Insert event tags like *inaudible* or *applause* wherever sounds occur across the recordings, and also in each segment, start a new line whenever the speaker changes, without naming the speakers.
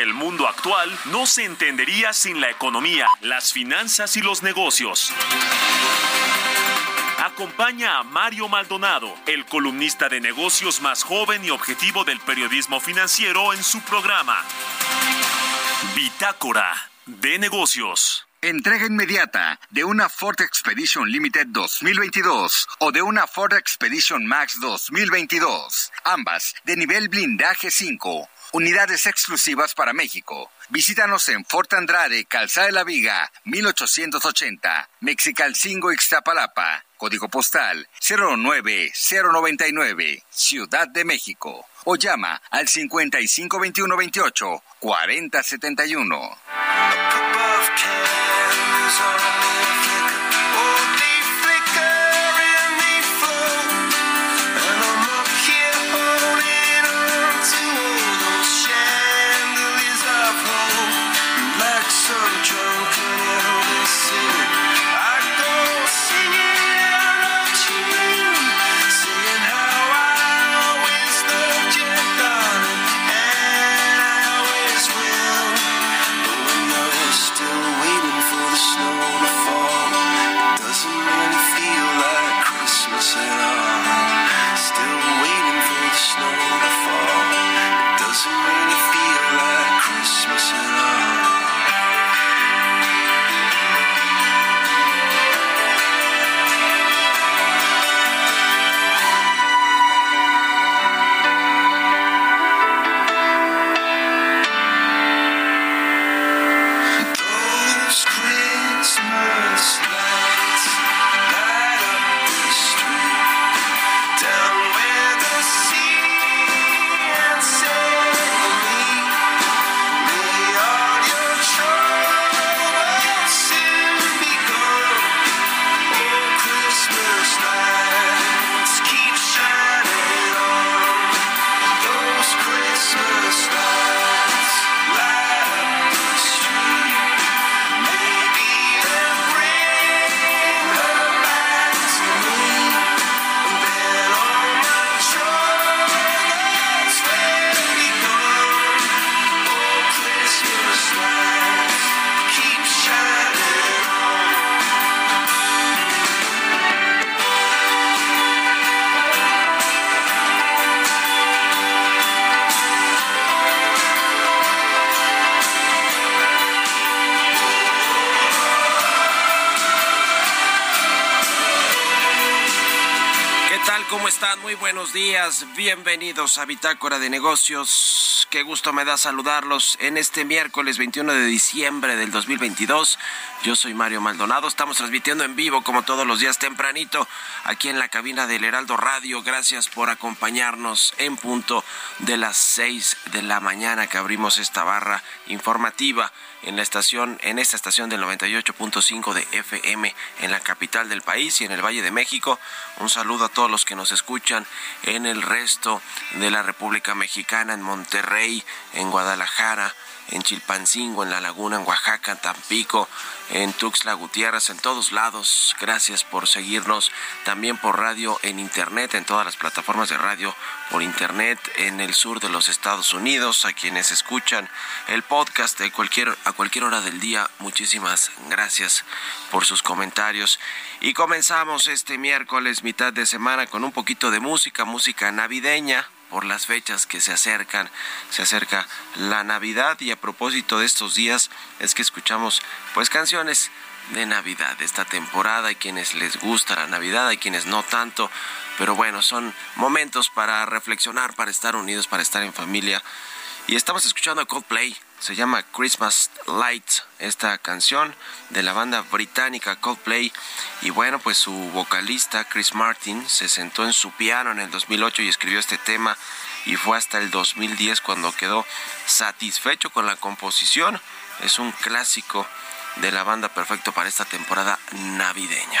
El mundo actual no se entendería sin la economía, las finanzas y los negocios. Acompaña a Mario Maldonado, el columnista de negocios más joven y objetivo del periodismo financiero en su programa. Bitácora de negocios.
Entrega inmediata de una Ford Expedition Limited 2022 o de una Ford Expedition Max 2022, ambas de nivel blindaje 5 Unidades exclusivas para México. Visítanos en Fort Andrade, Calzada de la Viga, 1880, Mexicalcingo, Ixtapalapa. Código postal 09099, Ciudad de México. O llama al 552128 4071.
Días, bienvenidos a Bitácora de Negocios. Qué gusto me da saludarlos en este miércoles 21 de diciembre del 2022. Yo soy Mario Maldonado, estamos transmitiendo en vivo como todos los días tempranito aquí en la cabina del Heraldo Radio. Gracias por acompañarnos en punto de las 6 de la mañana que abrimos esta barra informativa en la estación, en esta estación del 98.5 de FM en la capital del país y en el Valle de México. Un saludo a todos los que nos escuchan en el resto de la República Mexicana, en Monterrey, en Guadalajara, en Chilpancingo, en La Laguna, en Oaxaca, en Tampico, en Tuxtla Gutiérrez, en todos lados. Gracias por seguirnos también por radio en internet, en todas las plataformas de radio por internet en el sur de los Estados Unidos, a quienes escuchan el podcast de cualquier a cualquier hora del día. Muchísimas gracias por sus comentarios. Y comenzamos este miércoles mitad de semana con un poquito de música, música navideña por las fechas que se acercan, se acerca la Navidad y a propósito de estos días es que escuchamos pues canciones de Navidad, de esta temporada, hay quienes les gusta la Navidad, hay quienes no tanto, pero bueno, son momentos para reflexionar, para estar unidos, para estar en familia. Y estamos escuchando Coldplay, se llama Christmas Light, esta canción de la banda británica Coldplay. Y bueno, pues su vocalista Chris Martin se sentó en su piano en el 2008 y escribió este tema y fue hasta el 2010 cuando quedó satisfecho con la composición. Es un clásico de la banda perfecto para esta temporada navideña.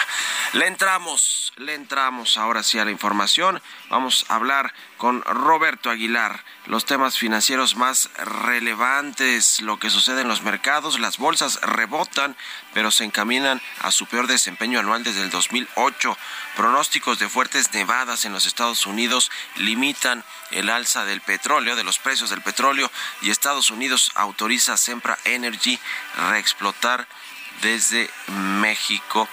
Le entramos, le entramos ahora sí a la información. Vamos a hablar con Roberto Aguilar los temas financieros más relevantes, lo que sucede en los mercados, las bolsas rebotan, pero se encaminan a su peor desempeño anual desde el 2008. Pronósticos de fuertes nevadas en los Estados Unidos limitan el alza del petróleo, de los precios del petróleo, y Estados Unidos autoriza a Sempra Energy reexplotar desde México,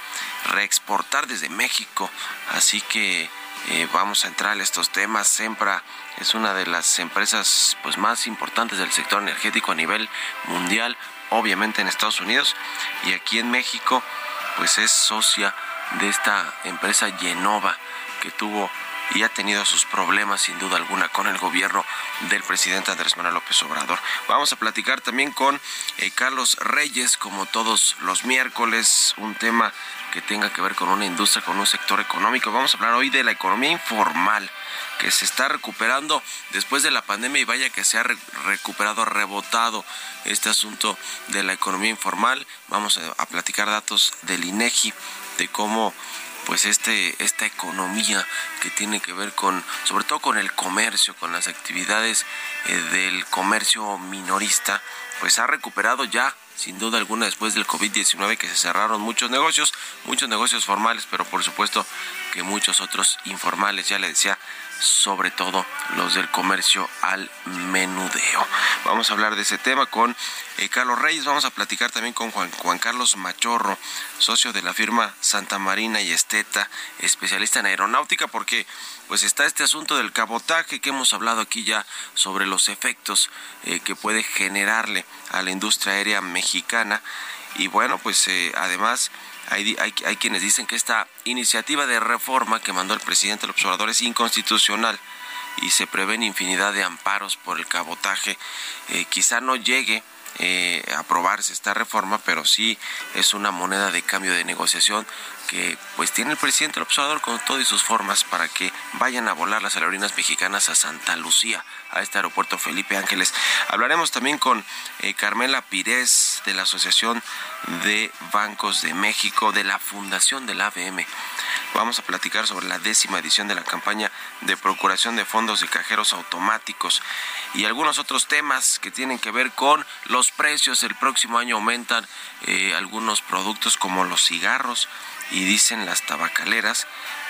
reexportar desde México. Así que eh, vamos a entrar a estos temas. Sempra es una de las empresas pues, más importantes del sector energético a nivel mundial, obviamente en Estados Unidos y aquí en México, pues es socia de esta empresa Genova que tuvo y ha tenido sus problemas sin duda alguna con el gobierno del presidente Andrés Manuel López Obrador. Vamos a platicar también con eh, Carlos Reyes, como todos los miércoles, un tema que tenga que ver con una industria, con un sector económico. Vamos a hablar hoy de la economía informal que se está recuperando después de la pandemia y vaya que se ha recuperado, rebotado este asunto de la economía informal. Vamos a, platicar datos del INEGI de cómo pues este esta economía que tiene que ver con sobre todo con el comercio, con las actividades eh, del comercio minorista, pues ha recuperado ya sin duda alguna después del COVID-19 que se cerraron muchos negocios, muchos negocios formales, pero por supuesto que muchos otros informales, ya le decía, sobre todo los del comercio al menudeo. Vamos a hablar de ese tema con eh, Carlos Reyes, vamos a platicar también con Juan, Carlos Machorro, socio de la firma Santa Marina y Esteta, especialista en aeronáutica, porque pues está este asunto del cabotaje que hemos hablado aquí ya sobre los efectos eh, que puede generarle a la industria aérea mexicana y bueno pues eh, además hay, hay, quienes dicen que esta iniciativa de reforma que mandó el presidente López Obrador es inconstitucional y se prevén infinidad de amparos por el cabotaje. Eh, quizá no llegue eh, a aprobarse esta reforma, pero sí es una moneda de cambio de negociación que pues tiene el presidente López Obrador con todas sus formas para que vayan a volar las aerolíneas mexicanas a Santa Lucía a este aeropuerto Felipe Ángeles. Hablaremos también con eh, Carmela Pires de la Asociación de Bancos de México, de la Fundación del ABM. Vamos a platicar sobre la décima edición de la campaña de procuración de fondos de cajeros automáticos y algunos otros temas que tienen que ver con los precios. El próximo año aumentan eh, algunos productos como los cigarros y dicen las tabacaleras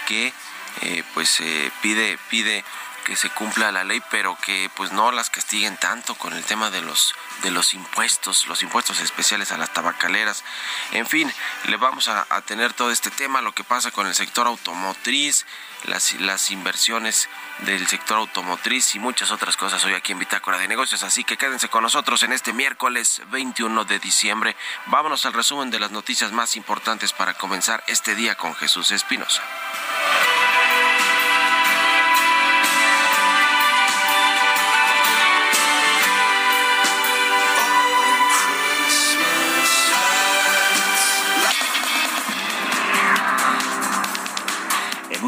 que eh, pues eh, pide pide que se cumpla la ley, pero que pues no las castiguen tanto con el tema de los de los impuestos, los impuestos especiales a las tabacaleras. En fin, le vamos a, tener todo este tema, lo que pasa con el sector automotriz, las, las inversiones del sector automotriz y muchas otras cosas hoy aquí en Bitácora de Negocios. Así que quédense con nosotros en este miércoles 21 de diciembre. Vámonos al resumen de las noticias más importantes para comenzar este día con Jesús Espinosa.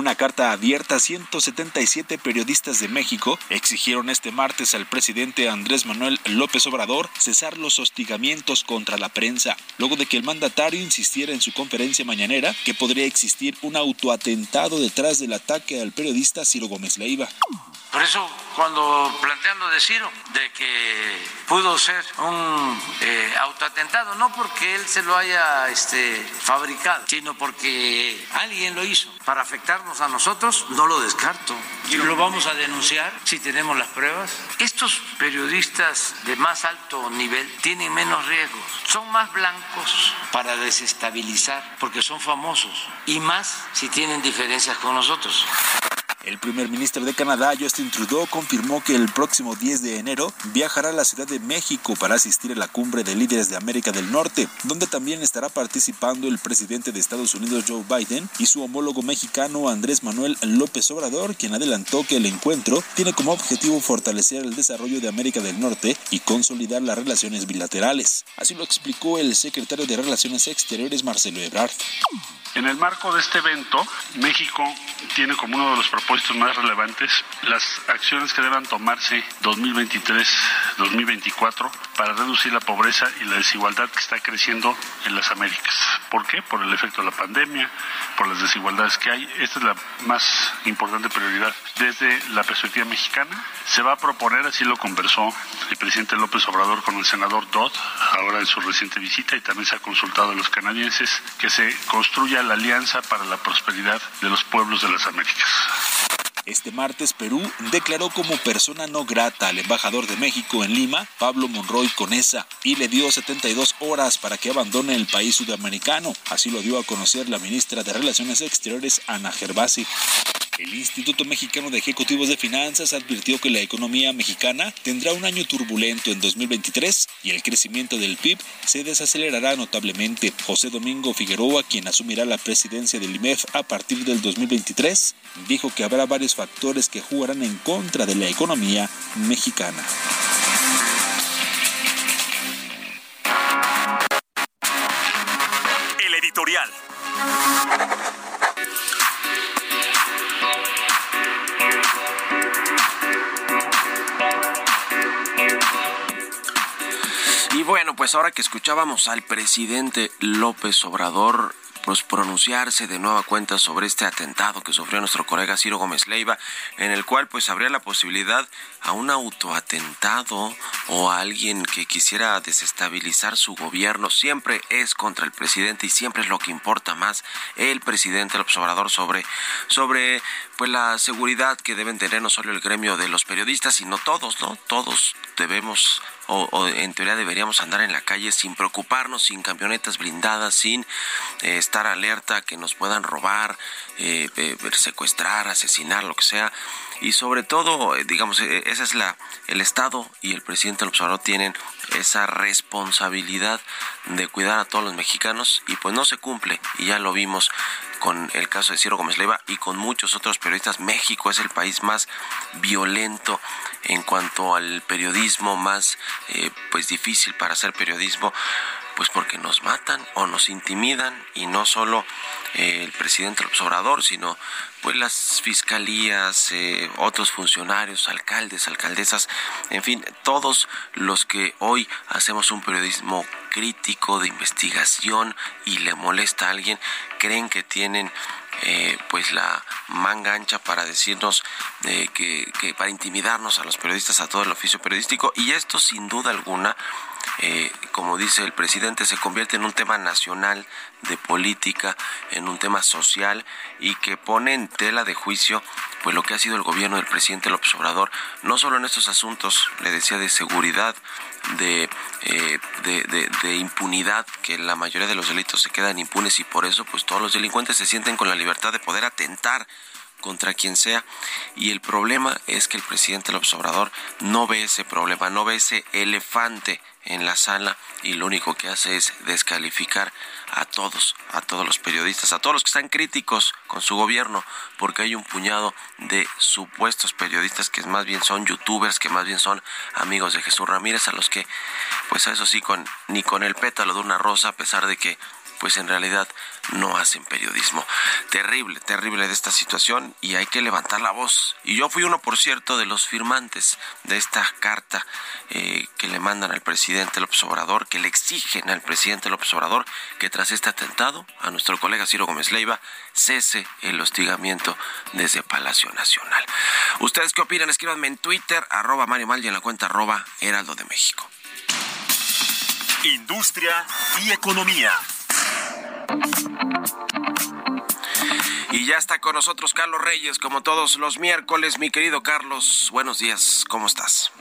Una carta abierta, 177 periodistas de México exigieron este martes al presidente Andrés Manuel López Obrador cesar los hostigamientos contra la prensa, luego de que el mandatario insistiera en su conferencia mañanera que podría existir un autoatentado detrás del ataque al periodista Ciro Gómez Leiva.
Por eso cuando planteando de Ciro de que pudo ser un eh, autoatentado, no porque él se lo haya este, fabricado, sino porque alguien lo hizo para afectarnos a nosotros, no lo descarto. Lo vamos a denunciar si tenemos las pruebas. Estos periodistas de más alto nivel tienen menos riesgos, son más blancos para desestabilizar porque son famosos y más si tienen diferencias con nosotros.
El primer ministro de Canadá, Justin Trudeau, confirmó que el próximo 10 de enero viajará a la Ciudad de México para asistir a la cumbre de líderes de América del Norte, donde también estará participando el presidente de Estados Unidos, Joe Biden, y su homólogo mexicano, Andrés Manuel López Obrador, quien adelantó que el encuentro tiene como objetivo fortalecer el desarrollo de América del Norte y consolidar las relaciones bilaterales. Así lo explicó el secretario de Relaciones Exteriores, Marcelo Ebrard.
En el marco de este evento, México tiene como uno de los propósitos más relevantes las acciones que deban tomarse 2023-2024 para reducir la pobreza y la desigualdad que está creciendo en las Américas. ¿Por qué? Por el efecto de la pandemia, por las desigualdades que hay. Esta es la más importante prioridad. Desde la perspectiva mexicana, se va a proponer, así lo conversó el presidente López Obrador con el senador Dodd, ahora en su reciente visita, y también se ha consultado a los canadienses, que se construya la alianza para la prosperidad de los pueblos de las Américas.
Este martes Perú declaró como persona no grata al embajador de México en Lima, Pablo Monroy Conesa, y le dio 72 horas para que abandone el país sudamericano. Así lo dio a conocer la ministra de Relaciones Exteriores, Ana Gervasi. El Instituto Mexicano de Ejecutivos de Finanzas advirtió que la economía mexicana tendrá un año turbulento en 2023 y el crecimiento del PIB se desacelerará notablemente. José Domingo Figueroa, quien asumirá la presidencia del IMEF a partir del 2023, dijo que habrá varios factores que jugarán en contra de la economía mexicana.
Pues ahora que escuchábamos al presidente López Obrador pues pronunciarse de nueva cuenta sobre este atentado que sufrió nuestro colega Ciro Gómez Leiva, en el cual pues habría la posibilidad a un autoatentado o a alguien que quisiera desestabilizar su gobierno, siempre es contra el presidente y siempre es lo que importa más el presidente, el observador sobre, sobre pues la seguridad que deben tener no solo el gremio de los periodistas, sino todos, ¿no? Todos debemos o, en teoría deberíamos andar en la calle sin preocuparnos, sin camionetas blindadas, sin eh, estar alerta que nos puedan robar, eh, eh, secuestrar, asesinar, lo que sea. Y sobre todo, digamos, ese es la, el Estado y el presidente López Obrador tienen esa responsabilidad de cuidar a todos los mexicanos y pues no se cumple y ya lo vimos con el caso de Ciro Gómez Leiva y con muchos otros periodistas. México es el país más violento en cuanto al periodismo, más eh, pues difícil para hacer periodismo, pues porque nos matan o nos intimidan y no solo eh, el presidente López Obrador, sino pues las fiscalías, eh, otros funcionarios, alcaldes, alcaldesas, en fin, todos los que hoy hacemos un periodismo crítico de investigación y le molesta a alguien, creen que tienen eh, pues la manga ancha para decirnos eh, que, que, para intimidarnos a los periodistas, a todo el oficio periodístico, y esto sin duda alguna, eh, como dice el presidente, se convierte en un tema nacional de política, en un tema social y que pone en tela de juicio pues lo que ha sido el gobierno del presidente López Obrador, no solo en estos asuntos, le decía, de seguridad, de, eh, de, impunidad, que la mayoría de los delitos se quedan impunes y por eso pues todos los delincuentes se sienten con la libertad de poder atentar contra quien sea. Y el problema es que el presidente López Obrador no ve ese problema, no ve ese elefante en la sala y lo único que hace es descalificar a todos, a todos los periodistas, a todos los que están críticos con su gobierno, porque hay un puñado de supuestos periodistas que más bien son youtubers, que más bien son amigos de Jesús Ramírez, a los que, pues a eso sí, con, ni con el pétalo de una rosa, a pesar de que pues en realidad no hacen periodismo. Terrible, terrible de esta situación y hay que levantar la voz. Y yo fui uno, por cierto, de los firmantes de esta carta eh, que le mandan al presidente López Obrador, que le exigen al presidente López Obrador que tras este atentado a nuestro colega Ciro Gómez Leiva cese el hostigamiento desde Palacio Nacional. ¿Ustedes qué opinan? Escríbanme en Twitter, arroba Mario Mal y en la cuenta arroba Heraldo de México.
Industria y economía.
Y ya está con nosotros Carlos Reyes, como todos los miércoles. Mi querido Carlos, buenos días, ¿cómo estás?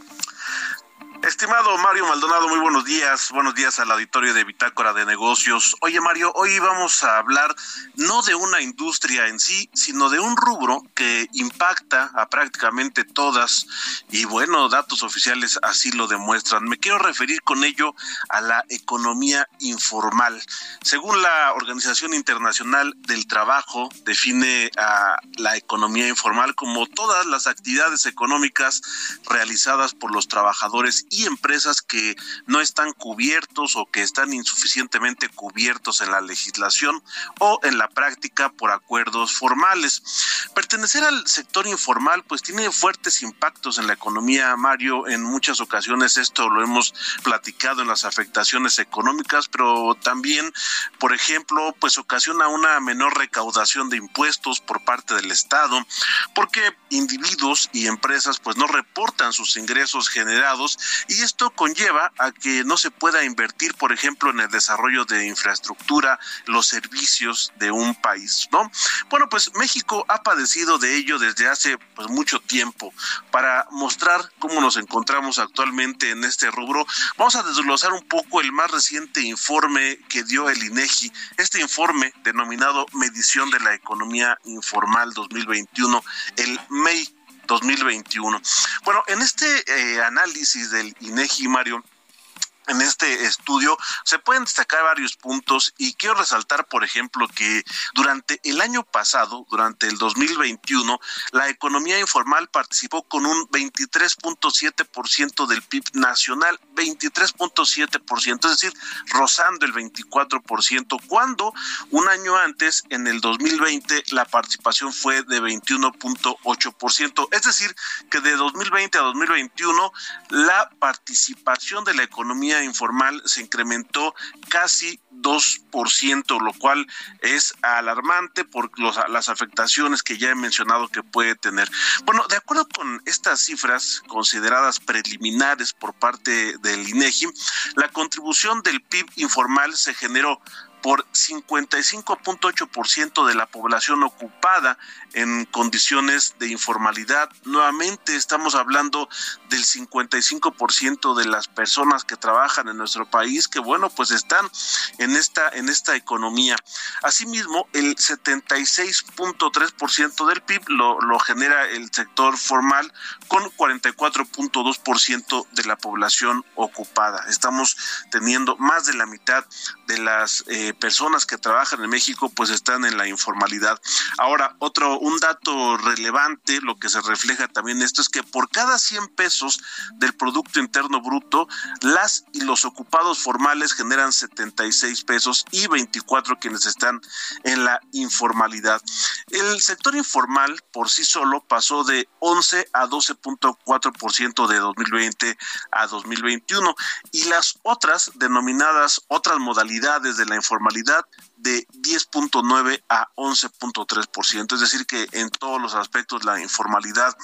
Estimado Mario Maldonado, muy buenos días. Buenos días al auditorio de Bitácora de Negocios. Oye, Mario, hoy vamos a hablar no de una industria en sí, sino de un rubro que impacta a prácticamente todas y bueno, datos oficiales así lo demuestran. Me quiero referir con ello a la economía informal. Según la Organización Internacional del Trabajo, define a la economía informal como todas las actividades económicas realizadas por los trabajadores y empresas que no están cubiertos o que están insuficientemente cubiertos en la legislación o en la práctica por acuerdos formales. Pertenecer al sector informal pues tiene fuertes impactos en la economía, Mario. En muchas ocasiones esto lo hemos platicado en las afectaciones económicas, pero también, por ejemplo, pues ocasiona una menor recaudación de impuestos por parte del Estado, porque individuos y empresas pues no reportan sus ingresos generados y esto conlleva a que no se pueda invertir, por ejemplo, en el desarrollo de infraestructura, los servicios de un país, ¿no? Bueno, pues México ha padecido de ello desde hace pues mucho tiempo. Para mostrar cómo nos encontramos actualmente en este rubro, vamos a desglosar un poco el más reciente informe que dio el INEGI, este informe denominado Medición de la Economía Informal 2021, el MEI 2021. Bueno, en este eh, análisis del INEGI, Mario, en este estudio se pueden destacar varios puntos y quiero resaltar, por ejemplo, que durante el año pasado, durante el 2021, la economía informal participó con un 23.7% del PIB nacional, 23.7%, es decir, rozando el 24%, cuando un año antes, en el 2020, la participación fue de 21.8%, es decir, que de 2020 a 2021 la participación de la economía informal se incrementó casi 2%, lo cual es alarmante por las afectaciones que ya he mencionado que puede tener. Bueno, de acuerdo con estas cifras consideradas preliminares por parte del INEGI, la contribución del PIB informal se generó por 55.8% de la población ocupada en condiciones de informalidad. Nuevamente estamos hablando del 55% de las personas que trabajan en nuestro país que bueno, pues están en esta en esta economía. Asimismo, el 76.3% del PIB lo, genera el sector formal con 44.2% de la población ocupada. Estamos teniendo más de la mitad de las eh, personas que trabajan en México pues están en la informalidad. Ahora, otro un dato relevante, lo que se refleja también esto es que por cada 100 pesos del producto interno bruto, las y los ocupados formales generan 76 pesos y 24 quienes están en la informalidad. El sector informal por sí solo pasó de 11 a 12.4% de 2020 a 2021 y las otras denominadas otras modalidades de la informalidad de 10.9 a 11.3%, es decir que en todos los aspectos la informalidad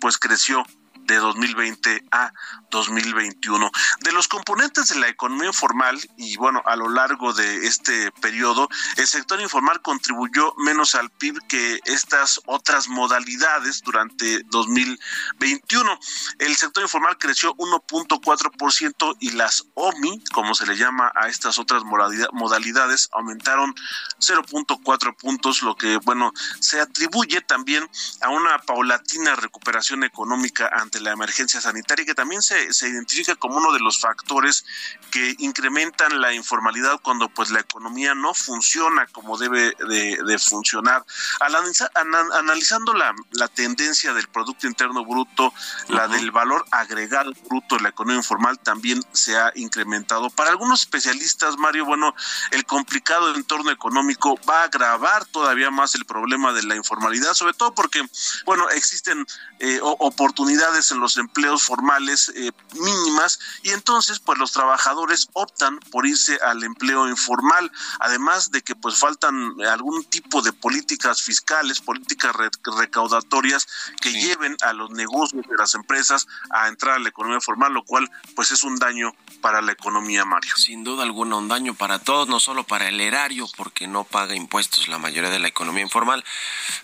pues creció de 2020 a 2021. De los componentes de la economía informal y bueno, a lo largo de este periodo, el sector informal contribuyó menos al PIB que estas otras modalidades durante 2021. El sector informal creció 1.4% y las OMI, como se le llama a estas otras modalidades, aumentaron 0.4 puntos, lo que bueno, se atribuye también a una paulatina recuperación económica ante la emergencia sanitaria, que también se, se identifica como uno de los factores que incrementan la informalidad cuando pues la economía no funciona como debe de, funcionar. analizando la, la, tendencia del Producto Interno Bruto, la del valor agregado bruto de la economía informal también se ha incrementado. Para algunos especialistas, Mario, bueno, el complicado entorno económico va a agravar todavía más el problema de la informalidad, sobre todo porque, bueno, existen eh, oportunidades en los empleos formales eh, mínimas y entonces pues los trabajadores optan por irse al empleo informal, además de que pues faltan algún tipo de políticas fiscales, políticas recaudatorias que lleven a los negocios de las empresas a entrar a la economía formal, lo cual pues es un daño para la economía, Mario.
Sin duda alguna, un daño para todos, no solo para el erario, porque no paga impuestos la mayoría de la economía informal,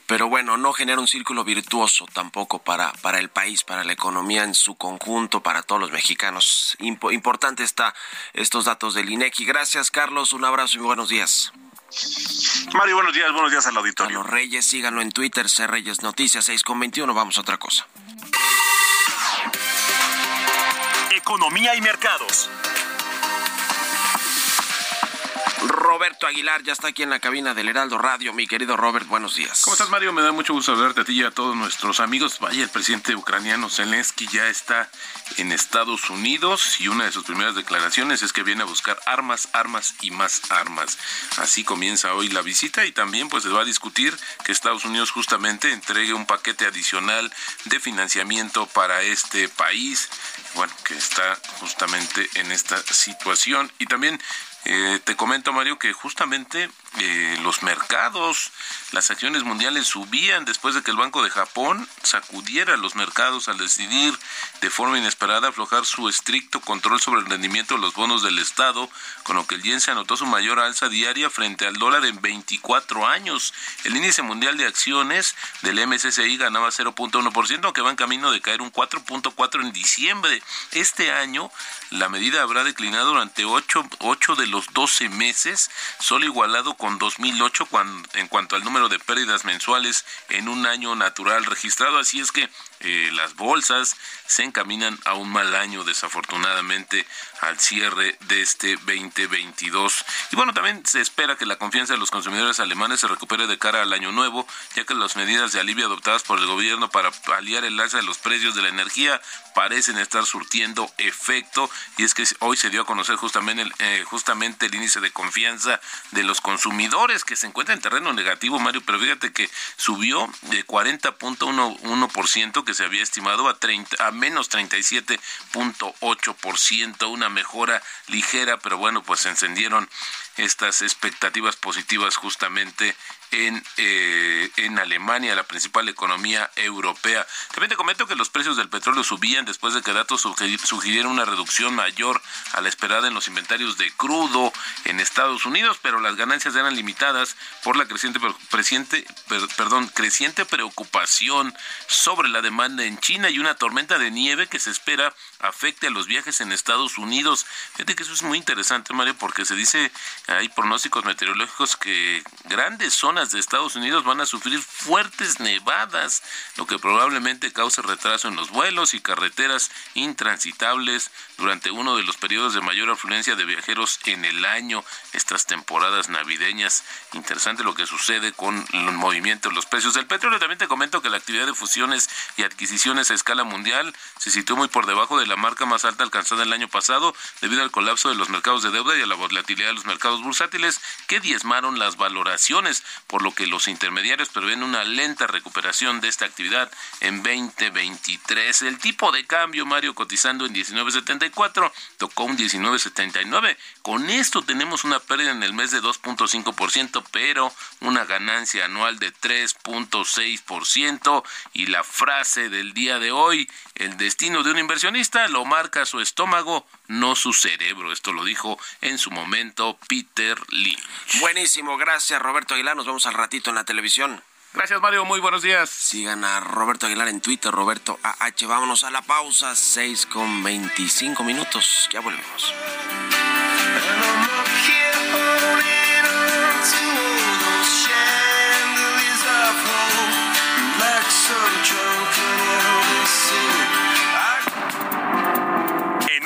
pero bueno, no genera un círculo virtuoso tampoco para, para el país, para la la economía en su conjunto para todos los mexicanos. importante está estos datos del INEGI. Gracias, Carlos. Un abrazo y buenos días.
Mario, buenos días, buenos días al auditorio.
los Reyes, síganlo en Twitter, C Reyes Noticias 6 con 21. Vamos a otra cosa.
Economía y mercados.
Roberto Aguilar ya está aquí en la cabina del Heraldo Radio. Mi querido Robert, buenos días.
¿Cómo estás, Mario? Me da mucho gusto saludarte a ti y a todos nuestros amigos. Vaya, el presidente ucraniano Zelensky ya está en Estados Unidos y una de sus primeras declaraciones es que viene a buscar armas, armas y más armas. Así comienza hoy la visita y también pues se va a discutir que Estados Unidos justamente entregue un paquete adicional de financiamiento para este país, bueno, que está justamente en esta situación y también eh, te comento, Mario, que justamente eh, los mercados, las acciones mundiales subían después de que el Banco de Japón sacudiera los mercados al decidir de forma inesperada aflojar su estricto control sobre el rendimiento de los bonos del Estado, con lo que el yen se anotó su mayor alza diaria frente al dólar en 24 años. El índice mundial de acciones del MSCI ganaba 0.1%, aunque va en camino de caer un 4.4 en diciembre. Este año la medida habrá declinado durante 8, 8 de los 12 meses, solo igualado con 2008 cuando, en cuanto al número de pérdidas mensuales en un año natural registrado. Así es que eh, las bolsas se encaminan a un mal año, desafortunadamente, al cierre de este 2022. Y bueno, también se espera que la confianza de los consumidores alemanes se recupere de cara al año nuevo, ya que las medidas de alivio adoptadas por el gobierno para paliar el alza de los precios de la energía parecen estar surtiendo efecto. Y es que hoy se dio a conocer justamente el, eh, justamente el índice de confianza de los consumidores, que se encuentra en terreno negativo, Mario, pero fíjate que subió de 40.1%, que se había estimado, a, 30, a menos 37.8%, una mejora ligera, pero bueno, pues se encendieron estas expectativas positivas justamente en, eh, en Alemania, la principal economía europea. También te comento que los precios del petróleo subían después de que datos sugirieron una reducción mayor a la esperada en los inventarios de crudo en Estados Unidos, pero las ganancias eran limitadas por la creciente, creciente, perdón, creciente preocupación sobre la demanda en China y una tormenta de nieve que se espera afecte a los viajes en Estados Unidos. Fíjate que eso es muy interesante, Mario, porque se dice, hay pronósticos meteorológicos que grandes zonas de Estados Unidos van a sufrir fuertes nevadas, lo que probablemente cause retraso en los vuelos y carreteras intransitables durante uno de los periodos de mayor afluencia de viajeros en el año, estas temporadas navideñas. Interesante lo que sucede con el movimiento de los precios del petróleo. También te comento que la actividad de fusiones y adquisiciones a escala mundial se situó muy por debajo de la marca más alta alcanzada el año pasado debido al colapso de los mercados de deuda y a la volatilidad de los mercados bursátiles que diezmaron las valoraciones, por lo que los intermediarios prevén una lenta recuperación de esta actividad en 2023. El tipo de cambio, Mario, cotizando en 19.74, tocó un 19.79. Con esto tenemos una pérdida en el mes de 2.5%, pero una ganancia anual de 3.6%. Y la frase del día de hoy, el destino de un inversionista lo marca su estómago, no su cerebro. Esto lo dijo en su momento Peter Lynch.
Buenísimo, gracias Roberto Aguilar. Nos vemos al ratito en la televisión.
Gracias Mario, muy buenos días.
Sigan a Roberto Aguilar en Twitter, Roberto AH. Vámonos a la pausa, 6 con 25 minutos. Ya volvemos.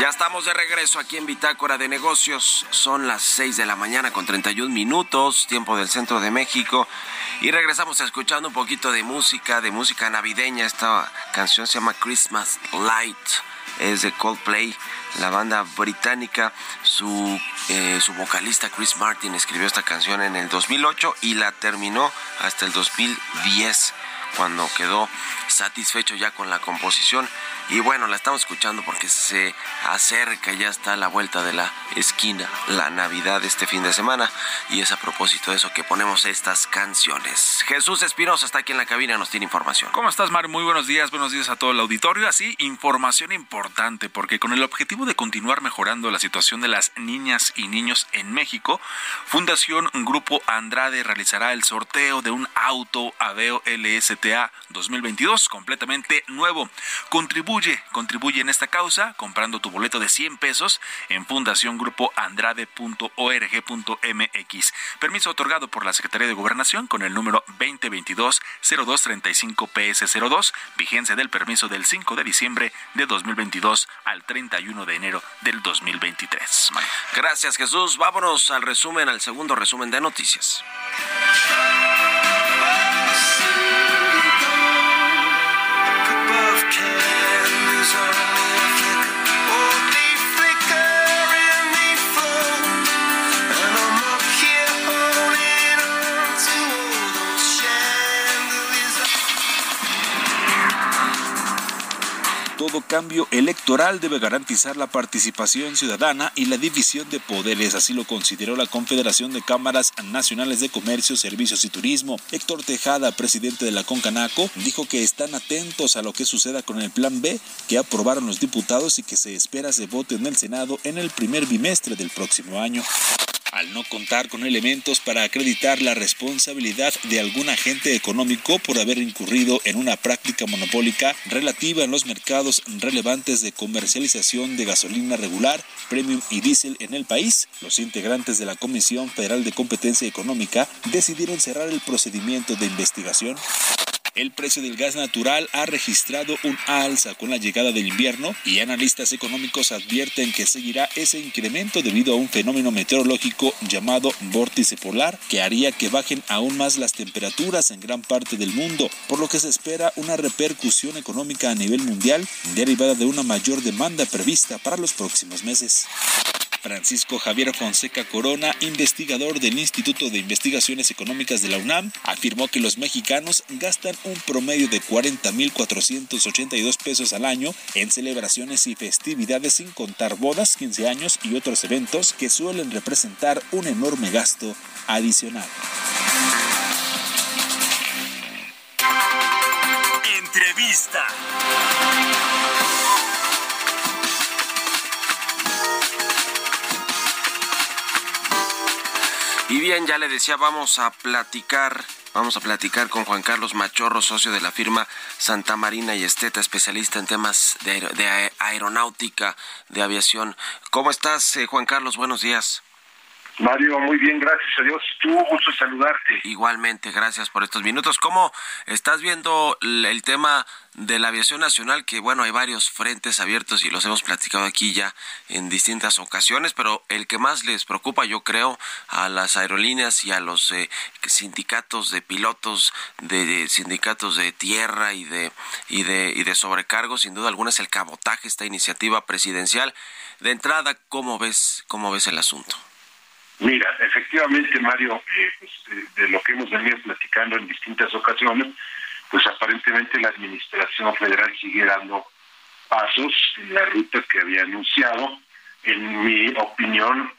Ya estamos de regreso aquí en Bitácora de Negocios. Son las 6 de la mañana con 31 minutos, tiempo del centro de México. Y regresamos escuchando un poquito de música, de música navideña. Esta canción se llama Christmas Light. Es de Coldplay, la banda británica. Su, eh, su vocalista Chris Martin escribió esta canción en el 2008 y la terminó hasta el 2010 cuando quedó satisfecho ya con la composición. Y bueno, la estamos escuchando porque se acerca, ya está a la vuelta de la esquina, la Navidad este fin de semana. Y es a propósito de eso que ponemos estas canciones. Jesús Espinosa está aquí en la cabina, nos tiene información.
¿Cómo estás, Mar? Muy buenos días, buenos días a todo el auditorio. Así, información importante, porque con el objetivo de continuar mejorando la situación de las niñas y niños en México, Fundación Grupo Andrade realizará el sorteo de un auto Aveo LSTA 2022 completamente nuevo. Contribuye contribuye, en esta causa comprando tu boleto de 100 pesos en fundaciongrupoandrade.org.mx. Permiso otorgado por la Secretaría de Gobernación con el número 2022-0235-PS02, vigencia del permiso del 5 de diciembre de 2022 al 31 de enero del 2023.
Gracias Jesús. Vámonos al resumen, al segundo resumen de noticias.
Cambio electoral debe garantizar la participación ciudadana y la división de poderes, así lo consideró la Confederación de Cámaras Nacionales de Comercio, Servicios y Turismo. Héctor Tejada, presidente de la Concanaco, dijo que están atentos a lo que suceda con el Plan B que aprobaron los diputados y que se espera se vote en el Senado en el primer bimestre del próximo año al no contar con elementos para acreditar la responsabilidad de algún agente económico por haber incurrido en una práctica monopólica relativa en los mercados relevantes de comercialización de gasolina regular, premium y diésel en el país, los integrantes de la Comisión Federal de Competencia Económica decidieron cerrar el procedimiento de investigación. El precio del gas natural ha registrado un alza con la llegada del invierno y analistas económicos advierten que seguirá ese incremento debido a un fenómeno meteorológico llamado vórtice polar que haría que bajen aún más las temperaturas en gran parte del mundo, por lo que se espera una repercusión económica a nivel mundial derivada de una mayor demanda prevista para los próximos meses. Francisco Javier Fonseca Corona, investigador del Instituto de Investigaciones Económicas de la UNAM, afirmó que los mexicanos gastan un promedio de 40.482 pesos al año en celebraciones y festividades sin contar bodas, 15 años y otros eventos que suelen representar un enorme gasto adicional.
Entrevista.
Y bien, ya le decía, vamos a platicar, vamos a platicar con Juan Carlos Machorro, socio de la firma Santa Marina y Esteta, especialista en temas de, aer de aeronáutica, de aviación. ¿Cómo estás, eh, Juan Carlos? Buenos días.
Mario, muy bien, gracias a Dios. Tú, gusto saludarte.
Igualmente, gracias por estos minutos. ¿Cómo estás viendo el tema de la aviación nacional? Que bueno, hay varios frentes abiertos y los hemos platicado aquí ya en distintas ocasiones, pero el que más les preocupa, yo creo, a las aerolíneas y a los eh, sindicatos de pilotos, de, de, sindicatos de tierra y de, y de, y de sobrecargos, sin duda alguna, es el cabotaje, esta iniciativa presidencial. De entrada, ¿cómo ves, cómo ves el asunto?
Mira, efectivamente, Mario, eh, pues, de lo que hemos venido platicando en distintas ocasiones, pues aparentemente la Administración Federal sigue dando pasos en la ruta que había anunciado en mi opinión,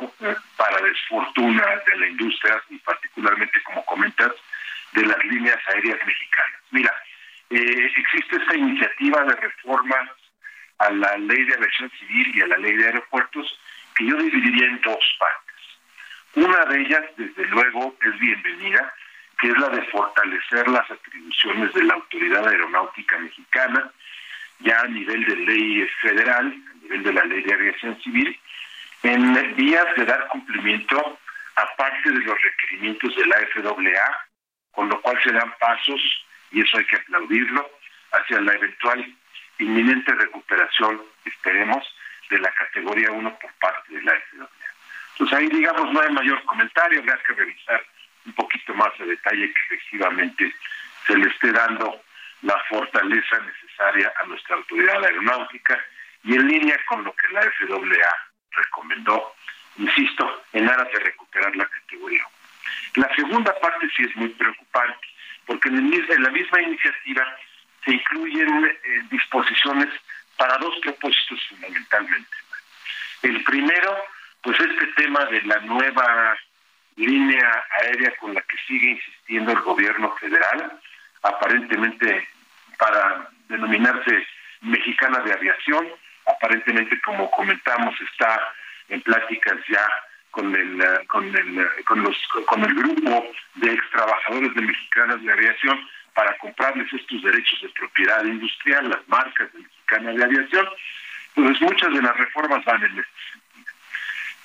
para desfortuna de la industria y particularmente, como comentas, de las líneas aéreas mexicanas. Mira, eh, existe esta iniciativa de reforma a la ley de aviación civil y a la ley de aeropuertos que yo dividiría en dos partes. Una de ellas, desde luego, es bienvenida, que es la de fortalecer las atribuciones de la Autoridad Aeronáutica Mexicana, ya a nivel de ley federal, a nivel de la ley de aviación civil, en vías de dar cumplimiento a parte de los requerimientos de la FAA, con lo cual se dan pasos, y eso hay que aplaudirlo, hacia la eventual inminente recuperación, esperemos, de la categoría 1 por parte de la FAA. Entonces ahí, digamos, no hay mayor comentario, habrá que revisar un poquito más de detalle que efectivamente se le esté dando la fortaleza necesaria a nuestra autoridad aeronáutica y en línea con lo que la FAA recomendó, insisto, en aras de recuperar la categoría. La segunda parte sí es muy preocupante, porque en, la misma iniciativa se incluyen eh, disposiciones para dos propósitos fundamentalmente. El primero, pues este tema de la nueva línea aérea con la que sigue insistiendo el gobierno federal, aparentemente para denominarse mexicana de aviación, aparentemente como comentamos está en pláticas ya con el con el con los con el grupo de ex trabajadores de mexicanas de aviación para comprarles estos derechos de propiedad industrial, las marcas de mexicana de aviación, pues muchas de las reformas van en este sentido.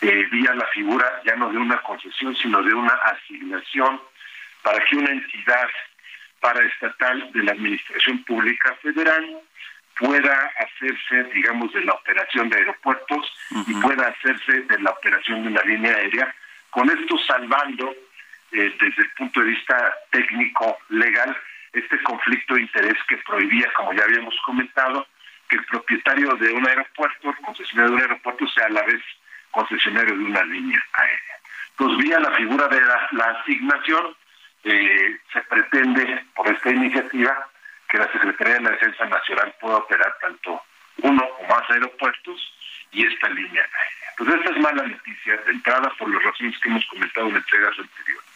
Eh, vía la figura ya no de una concesión, sino de una asignación para que una entidad paraestatal de la Administración Pública Federal pueda hacerse, digamos, de la operación de aeropuertos y pueda hacerse de la operación de una línea aérea, con esto salvando eh, desde el punto de vista técnico legal este conflicto de interés que prohibía, como ya habíamos comentado, que el propietario de un aeropuerto, el concesionario de un aeropuerto, sea a la vez concesionario de una línea aérea. Entonces, vía la figura de la, asignación, eh, se pretende, por esta iniciativa, que la Secretaría de la Defensa Nacional pueda operar tanto uno o más aeropuertos y esta línea aérea. Entonces, esta es mala noticia de entrada por las razones que hemos comentado en entregas anteriores.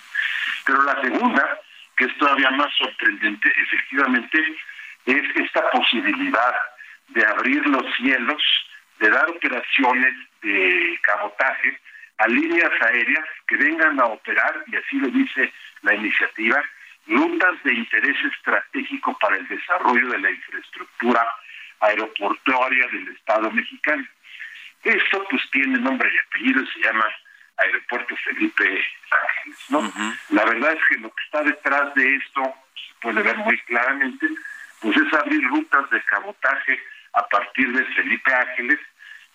Pero la segunda, que es todavía más sorprendente, efectivamente, es esta posibilidad de abrir los cielos, de dar operaciones de cabotaje a líneas aéreas que vengan a operar, y así lo dice la iniciativa, rutas de interés estratégico para el desarrollo de la infraestructura aeroportuaria del Estado mexicano. Esto pues tiene nombre y apellido, se llama Aeropuerto Felipe Ángeles, ¿no? La verdad es que lo que está detrás de esto, se puede ver muy claramente, pues es abrir rutas de cabotaje a partir de Felipe Ángeles,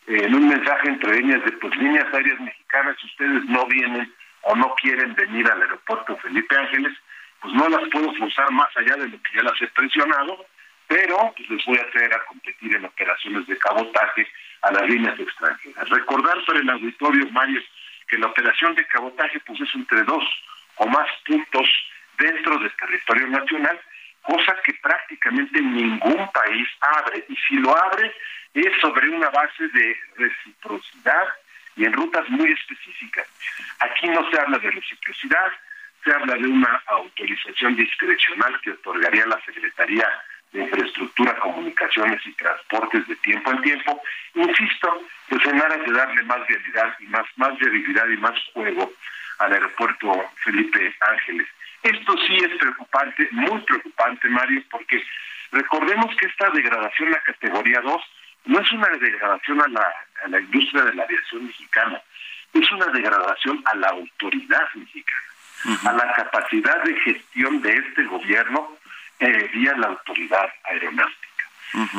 en un mensaje entre líneas de pues líneas aéreas mexicanas, ustedes no vienen o no quieren venir al aeropuerto Felipe Ángeles, pues no las puedo forzar más allá de lo que ya las he presionado, pero pues les voy a hacer a competir en operaciones de cabotaje a las líneas extranjeras. Recordar para el auditorio, Mario, que la operación de cabotaje pues es entre dos o más puntos dentro del territorio nacional, cosa que prácticamente ningún país abre. Y si lo abre es sobre una base de reciprocidad y en rutas muy específicas. Aquí no se habla de reciprocidad, se habla de una autorización discrecional que otorgaría la Secretaría de Infraestructura, Comunicaciones y Transportes de tiempo en tiempo, insisto, pues en aras de darle más realidad y más, más viabilidad y más juego al aeropuerto Felipe Ángeles. Esto sí es preocupante, muy preocupante, Mario, porque recordemos que esta degradación a la categoría 2 no es una degradación a la, a la industria de la aviación mexicana, es una degradación a la autoridad mexicana a la capacidad de gestión de este gobierno eh, vía la autoridad aeronáutica.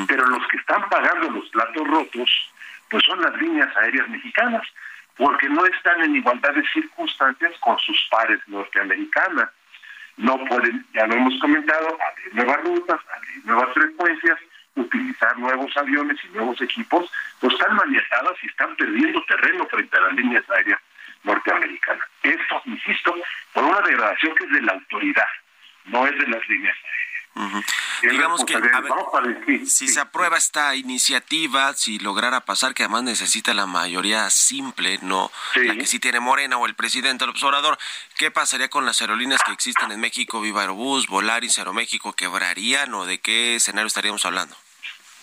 Pero los que están pagando los platos rotos, pues son las líneas aéreas mexicanas, porque no están en igualdad de circunstancias con sus pares norteamericanas. No pueden, ya lo hemos comentado, abrir nuevas rutas, abrir nuevas frecuencias, utilizar nuevos aviones y nuevos equipos, pues están maniatadas y están perdiendo terreno frente a las líneas aéreas norteamericana. Esto, insisto, por una degradación que es de la autoridad, no es de las líneas aéreas.
Digamos que, si se aprueba esta iniciativa, si lograra pasar, que además necesita la mayoría simple, no la que sí tiene Morena o el presidente el observador, ¿qué pasaría con las aerolíneas que existen en México, Viva Aerobús, Volaris, Aeroméxico, quebrarían o de qué escenario estaríamos hablando?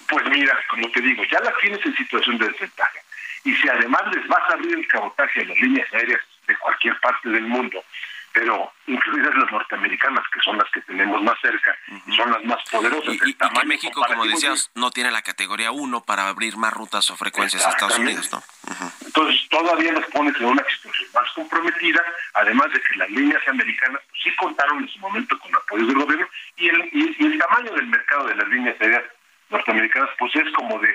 Pues mira, como te digo, ya las tienes en situación de desventaja. Y si además les vas a abrir el cabotaje a las líneas aéreas de cualquier parte del mundo, pero incluidas las norteamericanas, que son las que tenemos más cerca, son las más poderosas.
Y, que México, como decías, no tiene la categoría 1 para abrir más rutas o frecuencias a Estados Unidos, ¿no?
Entonces, todavía nos pones en una situación más comprometida, además de que las líneas americanas pues, sí contaron en su momento con apoyo del gobierno, y el, y el tamaño del mercado de las líneas aéreas norteamericanas, pues es como de,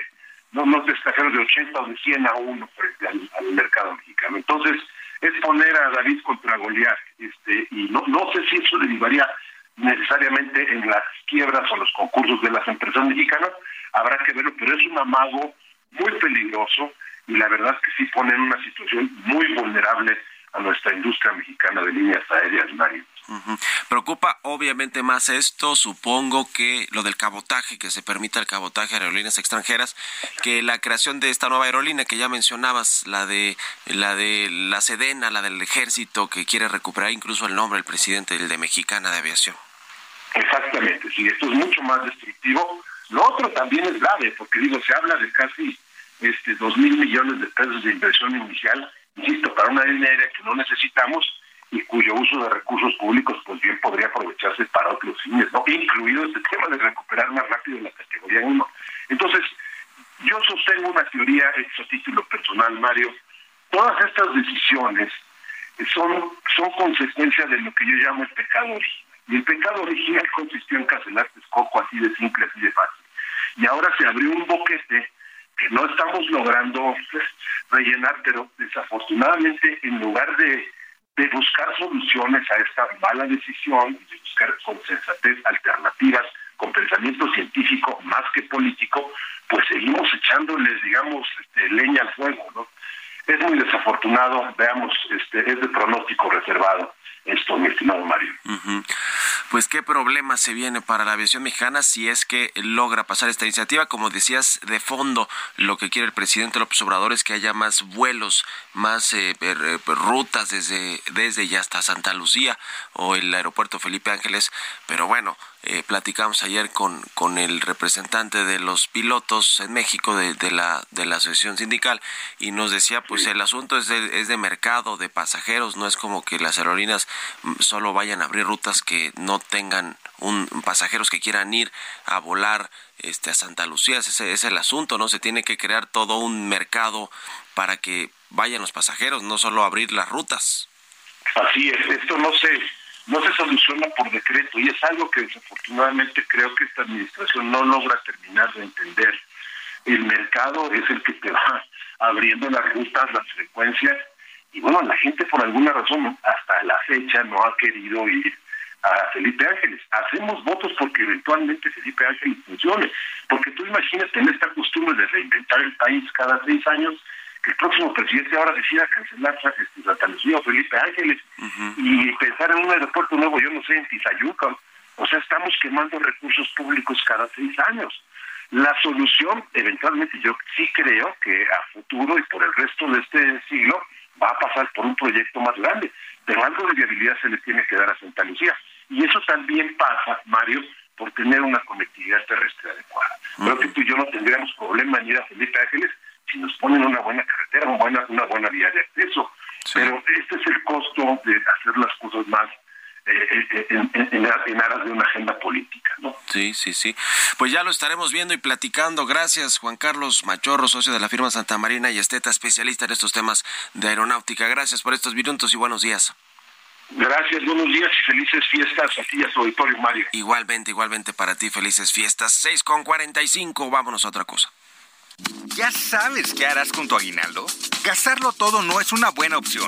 no, no de extranjeros de 80 o de 100 a 1 frente al, mercado mexicano. Entonces, es poner a David contra Goliat, este, y no, no sé si eso derivaría necesariamente en las quiebras o los concursos de las empresas mexicanas, habrá que verlo, pero es un amago muy peligroso y la verdad es que sí pone en una situación muy vulnerable a nuestra industria mexicana de líneas aéreas, Mario.
Preocupa obviamente más esto, supongo que lo del cabotaje, que se permita el cabotaje a aerolíneas extranjeras, que la creación de esta nueva aerolínea que ya mencionabas, la de la de la Sedena, la del Ejército, que quiere recuperar incluso el nombre del presidente el de Mexicana de Aviación.
Exactamente, sí, esto es mucho más destructivo. Lo otro también es grave, porque digo, se habla de casi este dos mil millones de pesos de inversión inicial, insisto, para una línea aérea que no necesitamos y cuyo uso de recursos públicos pues bien podría aprovecharse para otros fines, ¿no? Incluido este tema de recuperar más rápido la categoría 1. Entonces, yo sostengo una teoría a título personal, Mario. Todas estas decisiones son, son consecuencia de lo que yo llamo el pecado original. Y el pecado original consistió en cancelar Texcoco así de simple, así de fácil. Y ahora se abrió un boquete que no estamos logrando *laughs* rellenar, pero desafortunadamente en lugar de de buscar soluciones a esta mala decisión, de buscar con sensatez alternativas, con pensamiento científico más que político, pues seguimos echándoles, digamos, este, leña al fuego, ¿no? Es muy desafortunado, veamos, este, es de pronóstico reservado esto, mi estimado Mario.
Pues qué problema se viene para la aviación mexicana si es que logra pasar esta iniciativa. Como decías, de fondo lo que quiere el presidente López Obrador es que haya más vuelos, más eh, eh, rutas desde, desde ya hasta Santa Lucía o el aeropuerto Felipe Ángeles. Pero bueno, eh, platicamos ayer con, con el representante de los pilotos en México de, de, la, de la asociación sindical y nos decía pues el asunto es de, es de mercado, de pasajeros, no es como que las aerolíneas solo vayan a abrir rutas que no tengan un pasajeros que quieran ir a volar este a Santa Lucía, ese es el asunto, ¿no? Se tiene que crear todo un mercado para que vayan los pasajeros, no solo abrir las rutas.
Así es, esto no se no se soluciona por decreto y es algo que desafortunadamente creo que esta administración no logra terminar de entender. El mercado es el que te va *laughs* abriendo las rutas, las frecuencias y bueno, la gente por alguna razón hasta la fecha no ha querido ir a Felipe Ángeles. Hacemos votos porque eventualmente Felipe Ángeles funcione, porque tú imagínate en esta costumbre de reinventar el país cada seis años, que el próximo presidente ahora decida cancelar este, Santa Lucía o Felipe Ángeles y pensar en un aeropuerto nuevo, yo no sé, en Tizayuca. O sea, estamos quemando recursos públicos cada seis años. La solución, eventualmente, yo sí creo que a futuro y por el resto de este siglo va a pasar por un proyecto más grande, pero algo de viabilidad se le tiene que dar a Santa Lucía. Y eso también pasa, Mario, por tener una conectividad terrestre adecuada. Creo que tú y yo no tendríamos problema en ir a Felipe Ángeles si nos ponen una buena carretera, una buena, una buena vía de acceso. Pero este es el costo de hacer las cosas más eh, eh, en, aras de una agenda política, ¿no?
Sí, sí, sí. Pues ya lo estaremos viendo y platicando. Gracias, Juan Carlos Machorro, socio de la firma Santa Marina y Esteta, especialista en estos temas de aeronáutica. Gracias por estos minutos y buenos días.
Gracias, buenos días y felices fiestas aquí a su auditorio, Mario.
Igualmente, igualmente para ti, felices fiestas. 6 con 45, vámonos a otra cosa.
¿Ya sabes qué harás con tu aguinaldo? Gastarlo todo no es una buena opción.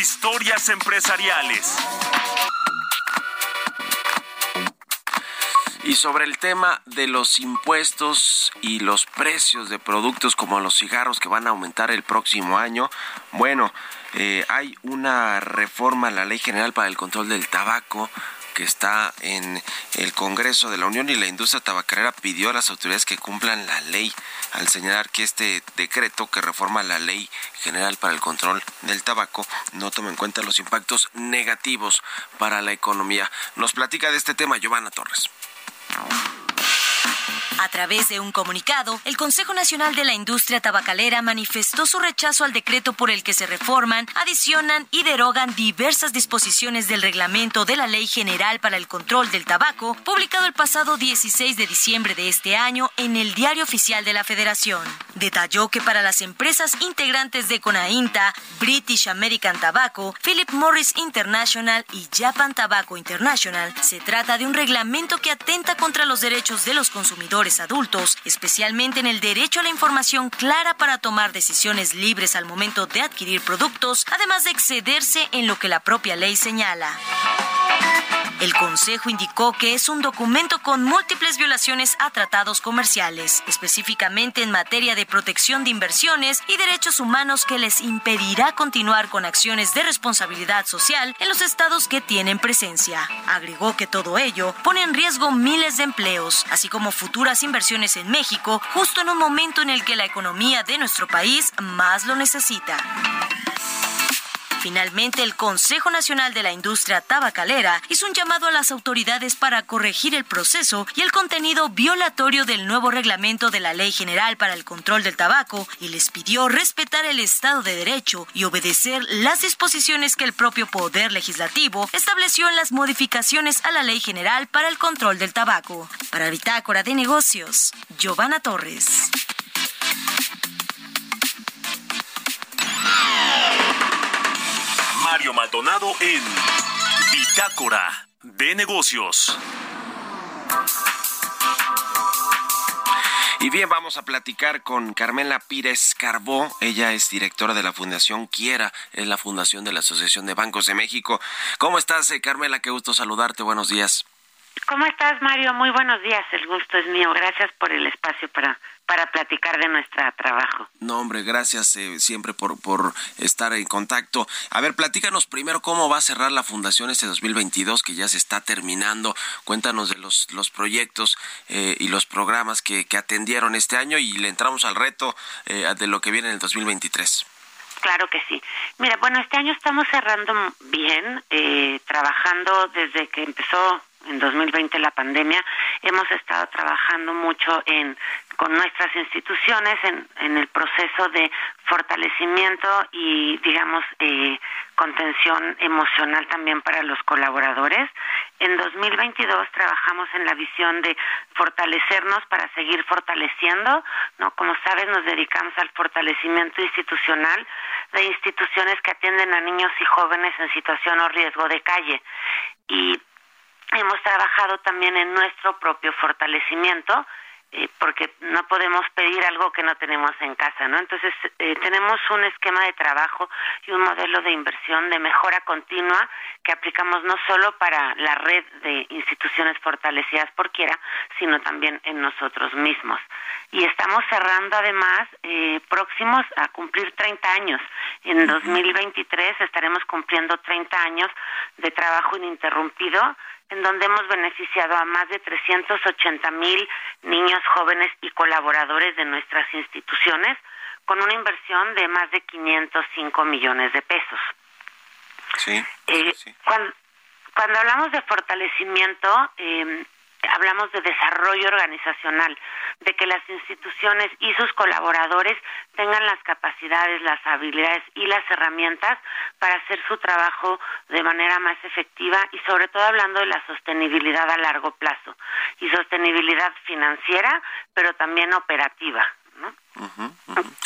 Historias empresariales.
Y sobre el tema de los impuestos y los precios de productos como los cigarros que van a aumentar el próximo año, bueno, eh, hay una reforma a la Ley General para el Control del Tabaco que está en el Congreso de la Unión y la industria tabacalera pidió a las autoridades que cumplan la ley al señalar que este decreto que reforma la ley general para el control del tabaco no toma en cuenta los impactos negativos para la economía. Nos platica de este tema Giovanna Torres.
A través de un comunicado, el Consejo Nacional de la Industria Tabacalera manifestó su rechazo al decreto por el que se reforman, adicionan y derogan diversas disposiciones del reglamento de la Ley General para el Control del Tabaco, publicado el pasado 16 de diciembre de este año en el Diario Oficial de la Federación. Detalló que para las empresas integrantes de CONAINTA, British American Tobacco, Philip Morris International y Japan Tobacco International, se trata de un reglamento que atenta contra los derechos de los consumidores adultos, especialmente en el derecho a la información clara para tomar decisiones libres al momento de adquirir productos, además de excederse en lo que la propia ley señala. El Consejo indicó que es un documento con múltiples violaciones a tratados comerciales, específicamente en materia de protección de inversiones y derechos humanos que les impedirá continuar con acciones de responsabilidad social en los estados que tienen presencia. Agregó que todo ello pone en riesgo miles de empleos, así como futuras inversiones en México, justo en un momento en el que la economía de nuestro país más lo necesita. Finalmente, el Consejo Nacional de la Industria Tabacalera hizo un llamado a las autoridades para corregir el proceso y el contenido violatorio del nuevo reglamento de la Ley General para el Control del Tabaco y les pidió respetar el Estado de Derecho y obedecer las disposiciones que el propio Poder Legislativo estableció en las modificaciones a la Ley General para el Control del Tabaco. Para Bitácora de Negocios, Giovanna Torres.
Mario Maldonado en Bitácora de Negocios.
Y bien, vamos a platicar con Carmela Pírez Carbó. Ella es directora de la Fundación Quiera, es la fundación de la Asociación de Bancos de México. ¿Cómo estás, eh, Carmela? Qué gusto saludarte. Buenos días.
¿Cómo estás, Mario? Muy buenos días. El gusto es mío. Gracias por el espacio para para platicar de nuestro trabajo.
No, hombre, gracias eh, siempre por, por estar en contacto. A ver, platícanos primero cómo va a cerrar la fundación este 2022 que ya se está terminando. Cuéntanos de los, los proyectos eh, y los programas que, que atendieron este año y le entramos al reto eh, de lo que viene en el 2023.
Claro que sí. Mira, bueno, este año estamos cerrando bien, trabajando desde que empezó en 2020 la pandemia, hemos estado trabajando mucho en con nuestras instituciones en, el proceso de fortalecimiento y digamos eh, contención emocional también para los colaboradores. En 2022 trabajamos en la visión de fortalecernos para seguir fortaleciendo, no como sabes nos dedicamos al fortalecimiento institucional de instituciones que atienden a niños y jóvenes en situación o riesgo de calle y hemos trabajado también en nuestro propio fortalecimiento porque no podemos pedir algo que no tenemos en casa, ¿no? Entonces, eh, tenemos un esquema de trabajo y un modelo de inversión de mejora continua que aplicamos no solo para la red de instituciones fortalecidas por quiera, sino también en nosotros mismos. Y estamos cerrando además eh, próximos a cumplir 30 años. En 2023 estaremos cumpliendo 30 años de trabajo ininterrumpido en donde hemos beneficiado a más de 380 mil niños, jóvenes y colaboradores de nuestras instituciones con una inversión de más de 505 millones de pesos.
Sí.
Eh, cuando, cuando, hablamos de fortalecimiento, eh, hablamos de desarrollo organizacional, de que las instituciones y sus colaboradores tengan las capacidades, las habilidades y las herramientas para hacer su trabajo de manera más efectiva y sobre todo hablando de la sostenibilidad a largo plazo. y sostenibilidad financiera, pero también operativa.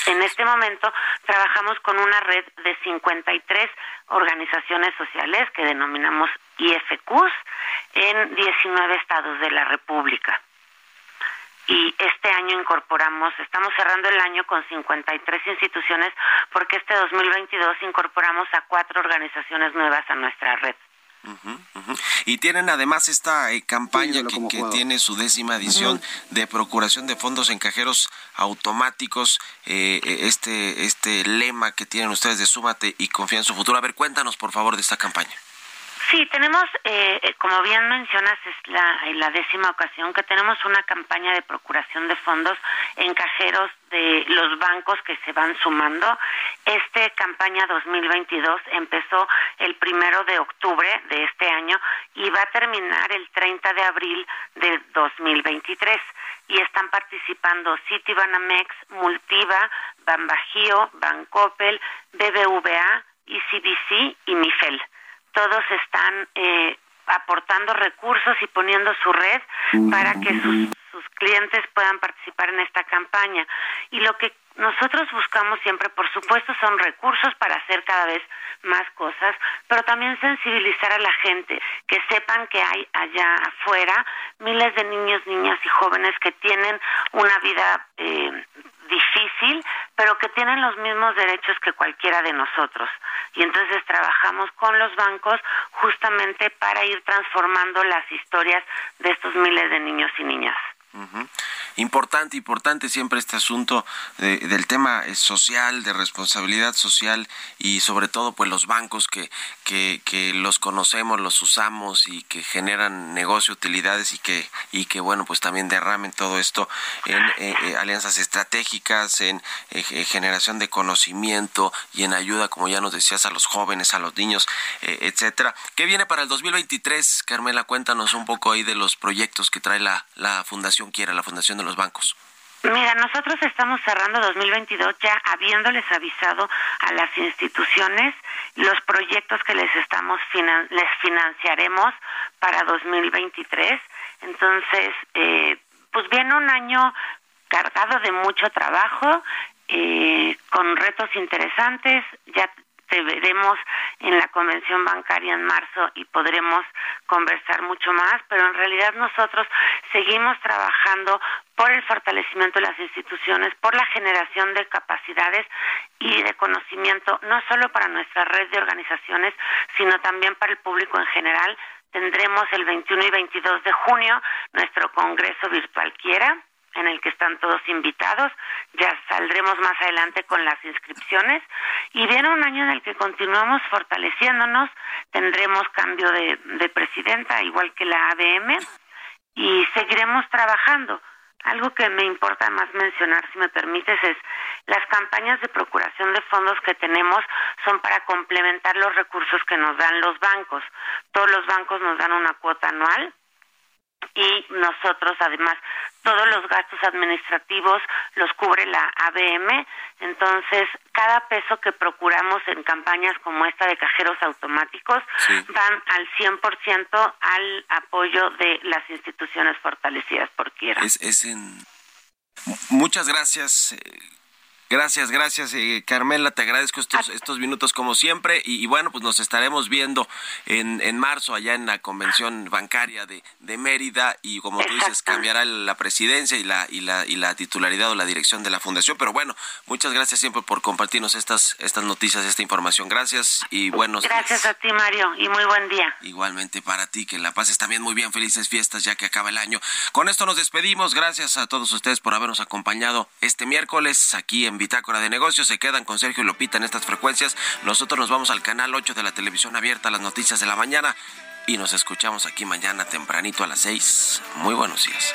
En este momento trabajamos con una red de 53 organizaciones sociales que denominamos IFQs en 19 estados de la República. Y este año incorporamos, estamos cerrando el año con 53 instituciones porque este 2022 incorporamos a cuatro organizaciones nuevas a nuestra red.
Y tienen además esta eh, campaña que, tiene su décima edición de procuración de fondos en cajeros automáticos, eh, eh, este, este lema que tienen ustedes de súmate y confía en su futuro. A ver, cuéntanos por favor de esta campaña.
Sí, tenemos, eh, eh, como bien mencionas, es la, la décima ocasión que tenemos una campaña de procuración de fondos en cajeros de los bancos que se van sumando. Esta campaña 2022 empezó el primero de octubre de este año y va a terminar el 30 de abril de 2023. Y están participando Citibanamex, Multiva, Banbajío, Bancoppel, BBVA, ICBC y MIFEL todos están eh, aportando recursos y poniendo su red para que sus, sus clientes puedan participar en esta campaña. Y lo que nosotros buscamos siempre, por supuesto, son recursos para hacer cada vez más cosas, pero también sensibilizar a la gente, que sepan que hay allá afuera miles de niños, niñas y jóvenes que tienen una vida eh, difícil, pero que tienen los mismos derechos que cualquiera de nosotros. Y entonces trabajamos con los bancos justamente para ir transformando las historias de estos miles de niños y niñas.
Importante, importante siempre este asunto del tema eh, social, de responsabilidad social y sobre todo pues los bancos que, que, que, los conocemos, los usamos y que generan negocio, utilidades y que, y que bueno pues también derramen todo esto en eh, eh, alianzas estratégicas, en generación de conocimiento y en ayuda, como ya nos decías, a los jóvenes, a los niños, etcétera. ¿Qué viene para el 2023? Carmela, cuéntanos un poco ahí de los proyectos que trae la, la Fundación Quiera, la Fundación de los bancos?
Mira, nosotros estamos cerrando 2022 ya habiéndoles avisado a las instituciones los proyectos que les estamos les financiaremos para 2023. Entonces, eh, pues viene un año cargado de mucho trabajo, eh, con retos interesantes. Ya te veremos en la convención bancaria en marzo y podremos conversar mucho más, pero en realidad nosotros seguimos trabajando por el fortalecimiento de las instituciones, por la generación de capacidades y de conocimiento, no solo para nuestra red de organizaciones, sino también para el público en general. Tendremos el 21 y 22 de junio nuestro Congreso Virtual Quiera, en el que están todos invitados. Ya saldremos más adelante con las inscripciones. Y viene un año en el que continuamos fortaleciéndonos. Tendremos cambio de, de presidenta, igual que la ABM, y seguiremos trabajando. Algo que me importa más mencionar, si me permites, es las campañas de procuración de fondos que tenemos son para complementar los recursos que nos dan los bancos. Todos los bancos nos dan una cuota anual y nosotros además todos los gastos administrativos los cubre la ABM, entonces cada peso que procuramos en campañas como esta de cajeros automáticos van al 100% al apoyo de las instituciones fortalecidas por quiera.
Es, en... Muchas gracias. Gracias, gracias, eh, Carmela. Te agradezco estos, estos minutos como siempre. Y, bueno, pues nos estaremos viendo en, en marzo allá en la convención bancaria de, de Mérida. Y como tú dices, cambiará la presidencia y la, y, la, y la titularidad o la dirección de la fundación. Pero bueno, muchas gracias siempre por compartirnos estas, estas noticias, esta información. Gracias y buenos
Gracias a ti, Mario, y muy buen día.
Igualmente para ti, que la pases también muy bien. Felices fiestas ya que acaba el año. Con esto nos despedimos. Gracias a todos ustedes por habernos acompañado este miércoles aquí en Bitácora de Negocios. Se quedan con Sergio Lopita en estas frecuencias. Nosotros nos vamos al canal 8 de la televisión abierta, las noticias de la mañana. Y nos escuchamos aquí mañana tempranito a las 6. Muy buenos días.